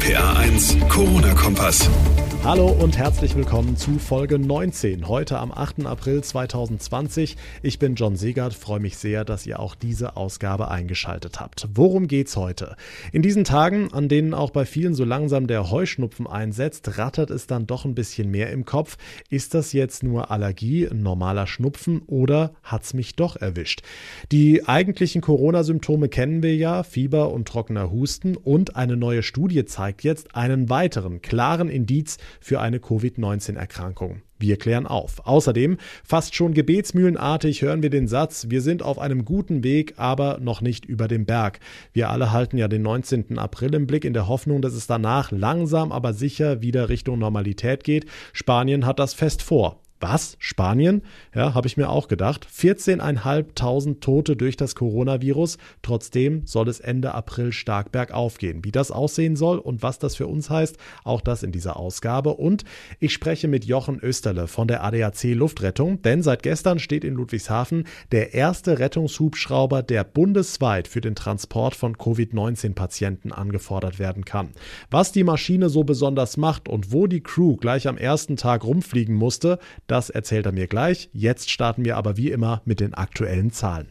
RPA 1, Corona-Kompass. Hallo und herzlich willkommen zu Folge 19, heute am 8. April 2020. Ich bin John Segert, freue mich sehr, dass ihr auch diese Ausgabe eingeschaltet habt. Worum geht's heute? In diesen Tagen, an denen auch bei vielen so langsam der Heuschnupfen einsetzt, rattert es dann doch ein bisschen mehr im Kopf. Ist das jetzt nur Allergie, normaler Schnupfen oder hat's mich doch erwischt? Die eigentlichen Corona-Symptome kennen wir ja, Fieber und trockener Husten und eine neue Studie zeigt jetzt einen weiteren klaren Indiz für eine Covid-19-Erkrankung. Wir klären auf. Außerdem, fast schon gebetsmühlenartig hören wir den Satz, wir sind auf einem guten Weg, aber noch nicht über dem Berg. Wir alle halten ja den 19. April im Blick in der Hoffnung, dass es danach langsam aber sicher wieder Richtung Normalität geht. Spanien hat das fest vor. Was? Spanien? Ja, habe ich mir auch gedacht. 14.500 Tote durch das Coronavirus. Trotzdem soll es Ende April stark bergauf gehen. Wie das aussehen soll und was das für uns heißt, auch das in dieser Ausgabe. Und ich spreche mit Jochen Österle von der ADAC Luftrettung, denn seit gestern steht in Ludwigshafen der erste Rettungshubschrauber, der bundesweit für den Transport von Covid-19-Patienten angefordert werden kann. Was die Maschine so besonders macht und wo die Crew gleich am ersten Tag rumfliegen musste, das erzählt er mir gleich. Jetzt starten wir aber wie immer mit den aktuellen Zahlen.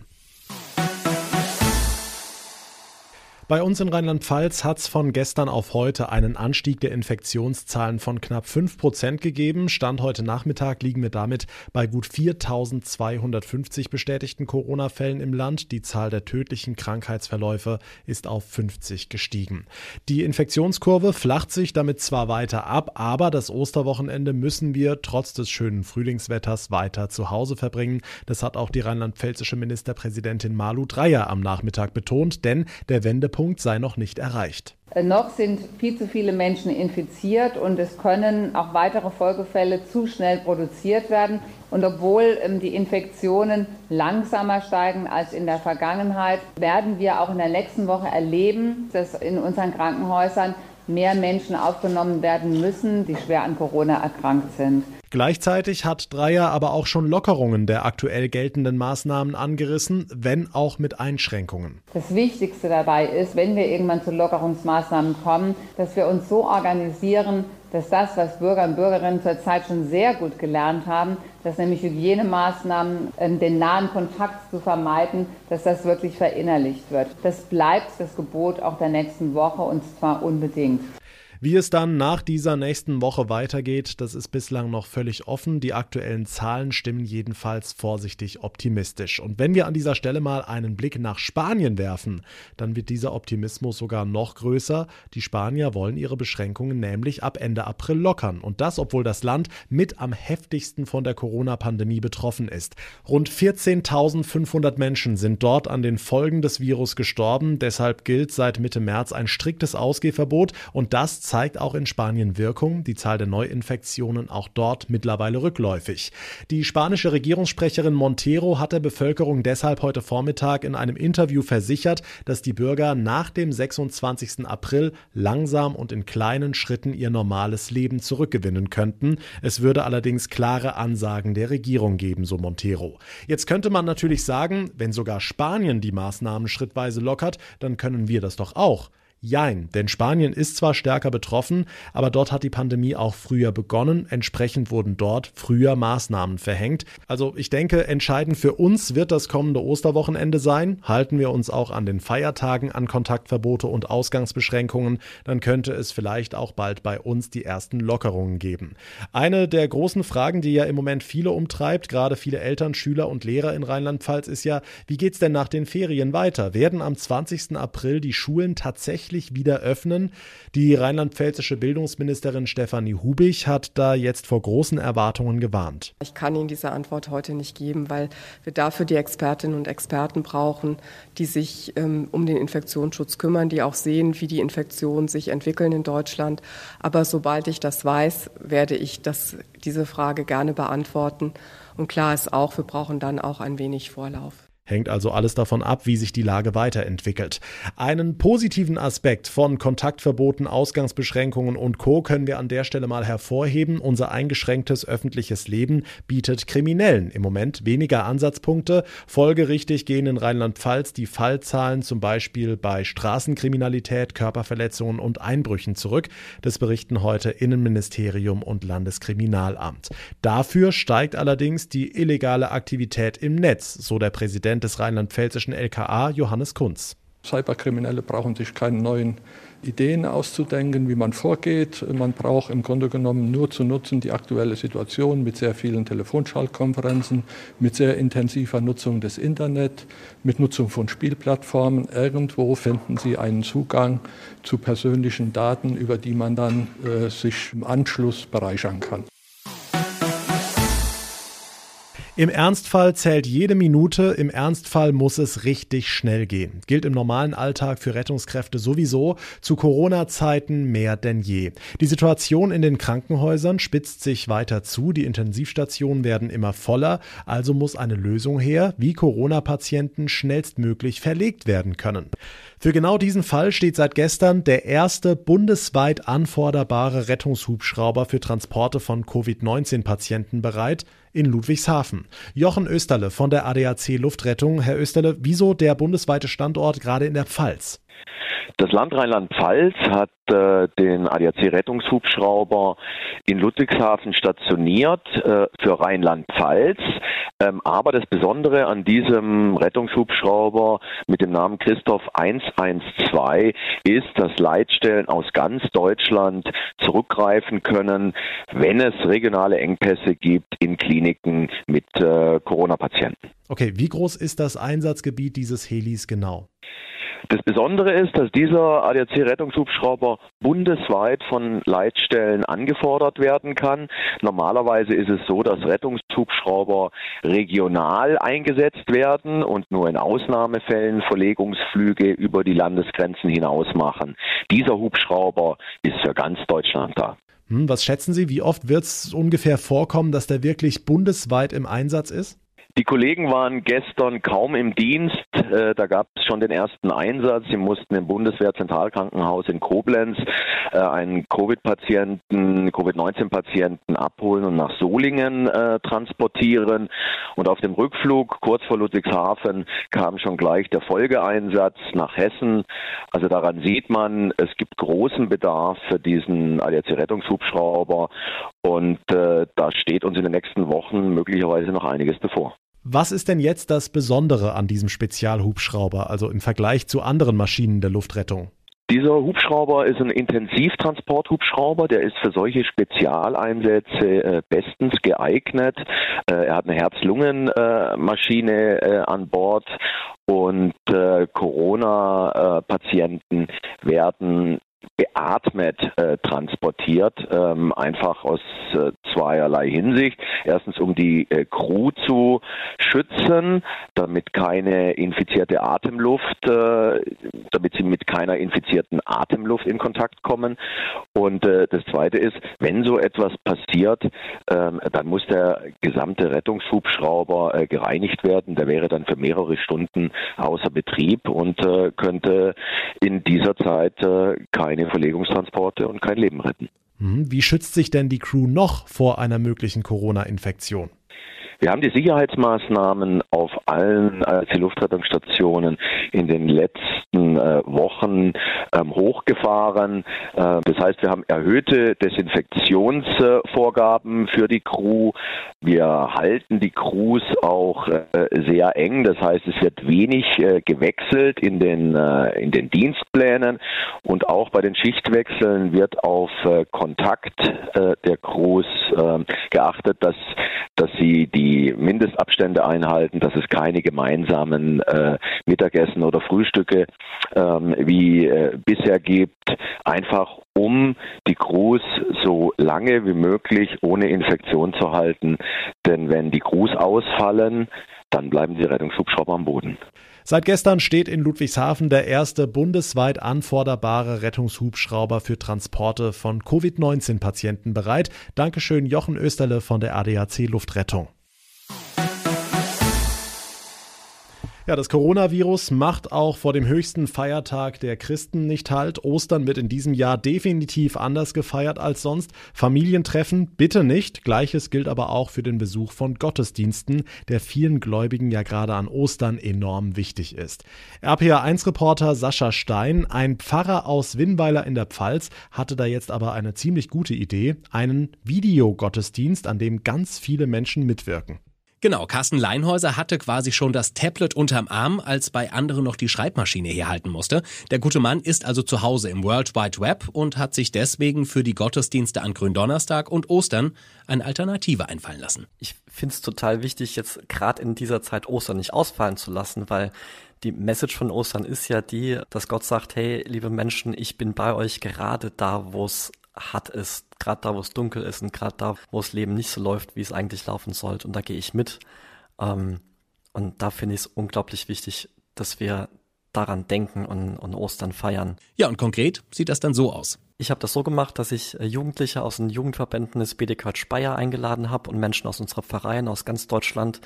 Bei uns in Rheinland-Pfalz hat es von gestern auf heute einen Anstieg der Infektionszahlen von knapp 5 Prozent gegeben. Stand heute Nachmittag liegen wir damit bei gut 4250 bestätigten Corona-Fällen im Land. Die Zahl der tödlichen Krankheitsverläufe ist auf 50 gestiegen. Die Infektionskurve flacht sich damit zwar weiter ab, aber das Osterwochenende müssen wir trotz des schönen Frühlingswetters weiter zu Hause verbringen. Das hat auch die rheinland-pfälzische Ministerpräsidentin Malu Dreyer am Nachmittag betont, denn der Wendepunkt Punkt sei noch nicht erreicht. Äh, noch sind viel zu viele Menschen infiziert und es können auch weitere Folgefälle zu schnell produziert werden. Und obwohl ähm, die Infektionen langsamer steigen als in der Vergangenheit, werden wir auch in der nächsten Woche erleben, dass in unseren Krankenhäusern mehr Menschen aufgenommen werden müssen, die schwer an Corona erkrankt sind. Gleichzeitig hat Dreier aber auch schon Lockerungen der aktuell geltenden Maßnahmen angerissen, wenn auch mit Einschränkungen. Das Wichtigste dabei ist, wenn wir irgendwann zu Lockerungsmaßnahmen kommen, dass wir uns so organisieren, dass das, was Bürger und Bürgerinnen zurzeit schon sehr gut gelernt haben, dass nämlich Hygienemaßnahmen, ähm, den nahen Kontakt zu vermeiden, dass das wirklich verinnerlicht wird. Das bleibt das Gebot auch der nächsten Woche und zwar unbedingt. Wie es dann nach dieser nächsten Woche weitergeht, das ist bislang noch völlig offen. Die aktuellen Zahlen stimmen jedenfalls vorsichtig optimistisch. Und wenn wir an dieser Stelle mal einen Blick nach Spanien werfen, dann wird dieser Optimismus sogar noch größer. Die Spanier wollen ihre Beschränkungen nämlich ab Ende April lockern. Und das, obwohl das Land mit am heftigsten von der Corona-Pandemie betroffen ist. Rund 14.500 Menschen sind dort an den Folgen des Virus gestorben. Deshalb gilt seit Mitte März ein striktes Ausgehverbot und das zeigt auch in Spanien Wirkung. Die Zahl der Neuinfektionen auch dort mittlerweile rückläufig. Die spanische Regierungssprecherin Montero hat der Bevölkerung deshalb heute Vormittag in einem Interview versichert, dass die Bürger nach dem 26. April langsam und in kleinen Schritten ihr normales Leben zurückgewinnen könnten. Es würde allerdings klare Ansagen der Regierung geben, so Montero. Jetzt könnte man natürlich sagen, wenn sogar Spanien die Maßnahmen schrittweise lockert, dann können wir das doch auch. Jein, denn Spanien ist zwar stärker betroffen, aber dort hat die Pandemie auch früher begonnen. Entsprechend wurden dort früher Maßnahmen verhängt. Also ich denke, entscheidend für uns wird das kommende Osterwochenende sein. Halten wir uns auch an den Feiertagen an Kontaktverbote und Ausgangsbeschränkungen, dann könnte es vielleicht auch bald bei uns die ersten Lockerungen geben. Eine der großen Fragen, die ja im Moment viele umtreibt, gerade viele Eltern, Schüler und Lehrer in Rheinland-Pfalz, ist ja, wie geht's denn nach den Ferien weiter? Werden am 20. April die Schulen tatsächlich tatsächlich wieder öffnen. Die rheinland-pfälzische Bildungsministerin Stefanie Hubich hat da jetzt vor großen Erwartungen gewarnt. Ich kann Ihnen diese Antwort heute nicht geben, weil wir dafür die Expertinnen und Experten brauchen, die sich ähm, um den Infektionsschutz kümmern, die auch sehen, wie die Infektionen sich entwickeln in Deutschland. Aber sobald ich das weiß, werde ich das, diese Frage gerne beantworten. Und klar ist auch, wir brauchen dann auch ein wenig Vorlauf. Hängt also alles davon ab, wie sich die Lage weiterentwickelt. Einen positiven Aspekt von Kontaktverboten, Ausgangsbeschränkungen und Co. können wir an der Stelle mal hervorheben. Unser eingeschränktes öffentliches Leben bietet Kriminellen im Moment weniger Ansatzpunkte. Folgerichtig gehen in Rheinland-Pfalz die Fallzahlen zum Beispiel bei Straßenkriminalität, Körperverletzungen und Einbrüchen zurück. Das berichten heute Innenministerium und Landeskriminalamt. Dafür steigt allerdings die illegale Aktivität im Netz, so der Präsident Präsident des rheinland-pfälzischen LKA, Johannes Kunz. Cyberkriminelle brauchen sich keine neuen Ideen auszudenken, wie man vorgeht. Man braucht im Grunde genommen nur zu nutzen die aktuelle Situation mit sehr vielen Telefonschaltkonferenzen, mit sehr intensiver Nutzung des Internet, mit Nutzung von Spielplattformen. Irgendwo finden Sie einen Zugang zu persönlichen Daten, über die man dann äh, sich im Anschluss bereichern kann. Im Ernstfall zählt jede Minute, im Ernstfall muss es richtig schnell gehen. Gilt im normalen Alltag für Rettungskräfte sowieso, zu Corona-Zeiten mehr denn je. Die Situation in den Krankenhäusern spitzt sich weiter zu, die Intensivstationen werden immer voller, also muss eine Lösung her, wie Corona-Patienten schnellstmöglich verlegt werden können. Für genau diesen Fall steht seit gestern der erste bundesweit anforderbare Rettungshubschrauber für Transporte von Covid-19-Patienten bereit in Ludwigshafen. Jochen Österle von der ADAC Luftrettung. Herr Österle, wieso der bundesweite Standort gerade in der Pfalz? Das Land Rheinland-Pfalz hat äh, den ADAC-Rettungshubschrauber in Ludwigshafen stationiert äh, für Rheinland-Pfalz. Ähm, aber das Besondere an diesem Rettungshubschrauber mit dem Namen Christoph 112 ist, dass Leitstellen aus ganz Deutschland zurückgreifen können, wenn es regionale Engpässe gibt in Kliniken mit äh, Corona-Patienten. Okay, wie groß ist das Einsatzgebiet dieses Helis genau? Das Besondere ist, dass dieser ADAC-Rettungshubschrauber bundesweit von Leitstellen angefordert werden kann. Normalerweise ist es so, dass Rettungshubschrauber regional eingesetzt werden und nur in Ausnahmefällen Verlegungsflüge über die Landesgrenzen hinaus machen. Dieser Hubschrauber ist für ganz Deutschland da. Hm, was schätzen Sie, wie oft wird es ungefähr vorkommen, dass der wirklich bundesweit im Einsatz ist? Die Kollegen waren gestern kaum im Dienst. Äh, da gab es schon den ersten Einsatz. Sie mussten im Bundeswehrzentralkrankenhaus in Koblenz äh, einen Covid-Patienten, Covid-19-Patienten abholen und nach Solingen äh, transportieren. Und auf dem Rückflug kurz vor Ludwigshafen kam schon gleich der Folgeeinsatz nach Hessen. Also daran sieht man, es gibt großen Bedarf für diesen ADAC-Rettungshubschrauber. Und äh, da steht uns in den nächsten Wochen möglicherweise noch einiges bevor. Was ist denn jetzt das Besondere an diesem Spezialhubschrauber, also im Vergleich zu anderen Maschinen der Luftrettung? Dieser Hubschrauber ist ein Intensivtransporthubschrauber, der ist für solche Spezialeinsätze äh, bestens geeignet. Äh, er hat eine Herz-Lungen-Maschine äh, an Bord und Corona-Patienten werden beatmet äh, transportiert, ähm, einfach aus äh, zweierlei Hinsicht. Erstens, um die äh, Crew zu schützen, damit keine infizierte Atemluft, äh, damit sie mit keiner infizierten Atemluft in Kontakt kommen. Und äh, das Zweite ist, wenn so etwas passiert, ähm, dann muss der gesamte Rettungshubschrauber äh, gereinigt werden. Der wäre dann für mehrere Stunden außer Betrieb und könnte in dieser Zeit keine Verlegungstransporte und kein Leben retten. Mhm. Wie schützt sich denn die Crew noch vor einer möglichen Corona-Infektion? Wir haben die Sicherheitsmaßnahmen auf allen äh, Luftrettungsstationen in den letzten äh, Wochen ähm, hochgefahren. Äh, das heißt, wir haben erhöhte Desinfektionsvorgaben für die Crew. Wir halten die Crews auch äh, sehr eng. Das heißt, es wird wenig äh, gewechselt in den, äh, in den Dienstplänen und auch bei den Schichtwechseln wird auf Kontakt der Crews ähm, geachtet, dass, dass sie die die Mindestabstände einhalten, dass es keine gemeinsamen äh, Mittagessen oder Frühstücke ähm, wie äh, bisher gibt, einfach um die Crews so lange wie möglich ohne Infektion zu halten. Denn wenn die Crews ausfallen, dann bleiben die Rettungshubschrauber am Boden. Seit gestern steht in Ludwigshafen der erste bundesweit anforderbare Rettungshubschrauber für Transporte von Covid-19-Patienten bereit. Dankeschön, Jochen Österle von der ADAC Luftrettung. Ja, das Coronavirus macht auch vor dem höchsten Feiertag der Christen nicht halt. Ostern wird in diesem Jahr definitiv anders gefeiert als sonst. Familientreffen bitte nicht. Gleiches gilt aber auch für den Besuch von Gottesdiensten, der vielen Gläubigen ja gerade an Ostern enorm wichtig ist. RPA1-Reporter Sascha Stein, ein Pfarrer aus Winnweiler in der Pfalz, hatte da jetzt aber eine ziemlich gute Idee, einen Videogottesdienst, an dem ganz viele Menschen mitwirken. Genau, Carsten Leinhäuser hatte quasi schon das Tablet unterm Arm, als bei anderen noch die Schreibmaschine herhalten musste. Der gute Mann ist also zu Hause im World Wide Web und hat sich deswegen für die Gottesdienste an Gründonnerstag und Ostern eine Alternative einfallen lassen. Ich finde es total wichtig, jetzt gerade in dieser Zeit Ostern nicht ausfallen zu lassen, weil die Message von Ostern ist ja die, dass Gott sagt, hey, liebe Menschen, ich bin bei euch gerade da, wo es hart ist, gerade da, wo es dunkel ist und gerade da, wo das Leben nicht so läuft, wie es eigentlich laufen sollte. Und da gehe ich mit. Ähm, und da finde ich es unglaublich wichtig, dass wir daran denken und, und Ostern feiern. Ja, und konkret sieht das dann so aus. Ich habe das so gemacht, dass ich äh, Jugendliche aus den Jugendverbänden des BDK Speyer eingeladen habe und Menschen aus unserer Pfarreien aus ganz Deutschland,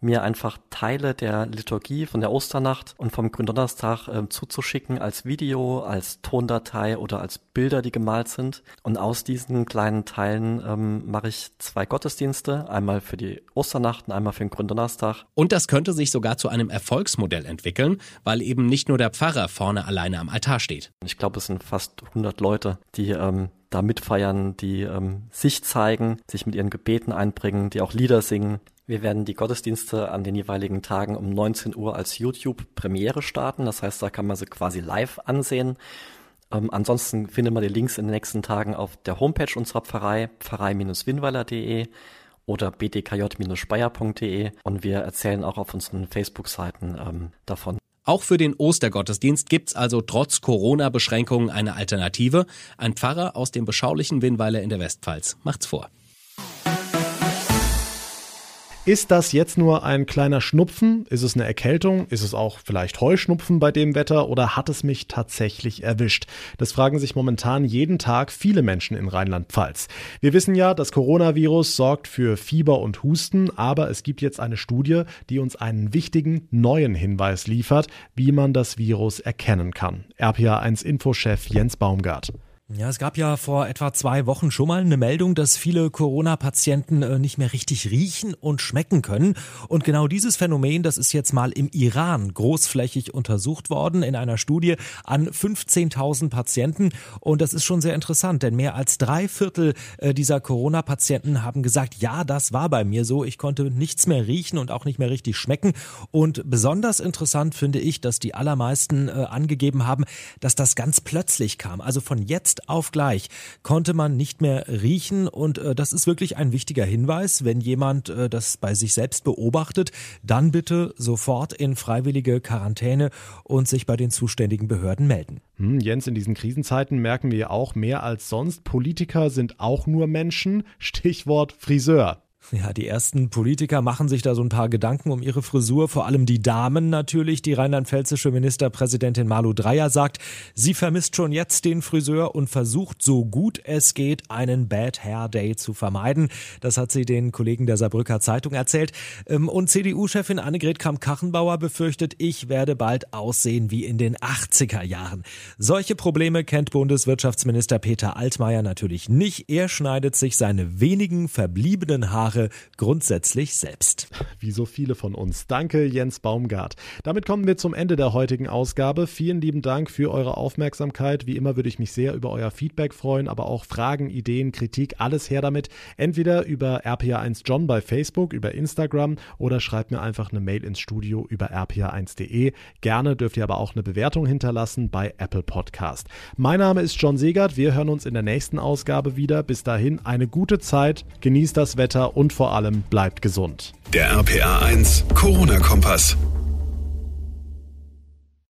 mir einfach Teile der Liturgie von der Osternacht und vom Gründonnerstag äh, zuzuschicken als Video, als Tondatei oder als Bilder, die gemalt sind. Und aus diesen kleinen Teilen ähm, mache ich zwei Gottesdienste, einmal für die Osternacht und einmal für den Gründonnerstag. Und das könnte sich sogar zu einem Erfolgsmodell entwickeln, weil eben nicht nur der Pfarrer vorne alleine am Altar steht. Ich glaube, es sind fast 100 Leute, die ähm, da mitfeiern, die ähm, sich zeigen, sich mit ihren Gebeten einbringen, die auch Lieder singen. Wir werden die Gottesdienste an den jeweiligen Tagen um 19 Uhr als YouTube-Premiere starten. Das heißt, da kann man sie quasi live ansehen. Ähm, ansonsten findet man die Links in den nächsten Tagen auf der Homepage unserer Pfarrei, pfarrei-winweiler.de oder bdkj-speyer.de und wir erzählen auch auf unseren Facebook-Seiten ähm, davon. Auch für den Ostergottesdienst gibt's also trotz Corona-Beschränkungen eine Alternative. Ein Pfarrer aus dem beschaulichen Winnweiler in der Westpfalz macht's vor. Ist das jetzt nur ein kleiner Schnupfen? Ist es eine Erkältung? Ist es auch vielleicht Heuschnupfen bei dem Wetter oder hat es mich tatsächlich erwischt? Das fragen sich momentan jeden Tag viele Menschen in Rheinland-Pfalz. Wir wissen ja, das Coronavirus sorgt für Fieber und Husten, aber es gibt jetzt eine Studie, die uns einen wichtigen neuen Hinweis liefert, wie man das Virus erkennen kann. RPA1 Infochef Jens Baumgart. Ja, es gab ja vor etwa zwei Wochen schon mal eine Meldung, dass viele Corona-Patienten äh, nicht mehr richtig riechen und schmecken können. Und genau dieses Phänomen, das ist jetzt mal im Iran großflächig untersucht worden in einer Studie an 15.000 Patienten. Und das ist schon sehr interessant, denn mehr als drei Viertel äh, dieser Corona-Patienten haben gesagt, ja, das war bei mir so. Ich konnte nichts mehr riechen und auch nicht mehr richtig schmecken. Und besonders interessant finde ich, dass die allermeisten äh, angegeben haben, dass das ganz plötzlich kam. Also von jetzt auf gleich konnte man nicht mehr riechen und äh, das ist wirklich ein wichtiger Hinweis. Wenn jemand äh, das bei sich selbst beobachtet, dann bitte sofort in freiwillige Quarantäne und sich bei den zuständigen Behörden melden. Hm, Jens, in diesen Krisenzeiten merken wir auch mehr als sonst, Politiker sind auch nur Menschen. Stichwort Friseur. Ja, die ersten Politiker machen sich da so ein paar Gedanken um ihre Frisur, vor allem die Damen natürlich. Die rheinland-pfälzische Ministerpräsidentin Malu Dreyer sagt, sie vermisst schon jetzt den Friseur und versucht so gut es geht, einen Bad Hair Day zu vermeiden. Das hat sie den Kollegen der Saarbrücker Zeitung erzählt. Ähm, und CDU-Chefin Annegret Kramp-Kachenbauer befürchtet, ich werde bald aussehen wie in den 80er Jahren. Solche Probleme kennt Bundeswirtschaftsminister Peter Altmaier natürlich nicht. Er schneidet sich seine wenigen verbliebenen Haare Sache grundsätzlich selbst. Wie so viele von uns. Danke, Jens Baumgart. Damit kommen wir zum Ende der heutigen Ausgabe. Vielen lieben Dank für eure Aufmerksamkeit. Wie immer würde ich mich sehr über euer Feedback freuen, aber auch Fragen, Ideen, Kritik, alles her damit. Entweder über RPA1 John bei Facebook, über Instagram oder schreibt mir einfach eine Mail ins Studio über rpa1.de. Gerne dürft ihr aber auch eine Bewertung hinterlassen bei Apple Podcast. Mein Name ist John Segert. Wir hören uns in der nächsten Ausgabe wieder. Bis dahin eine gute Zeit, genießt das Wetter und vor allem bleibt gesund. Der RPA 1 Corona-Kompass.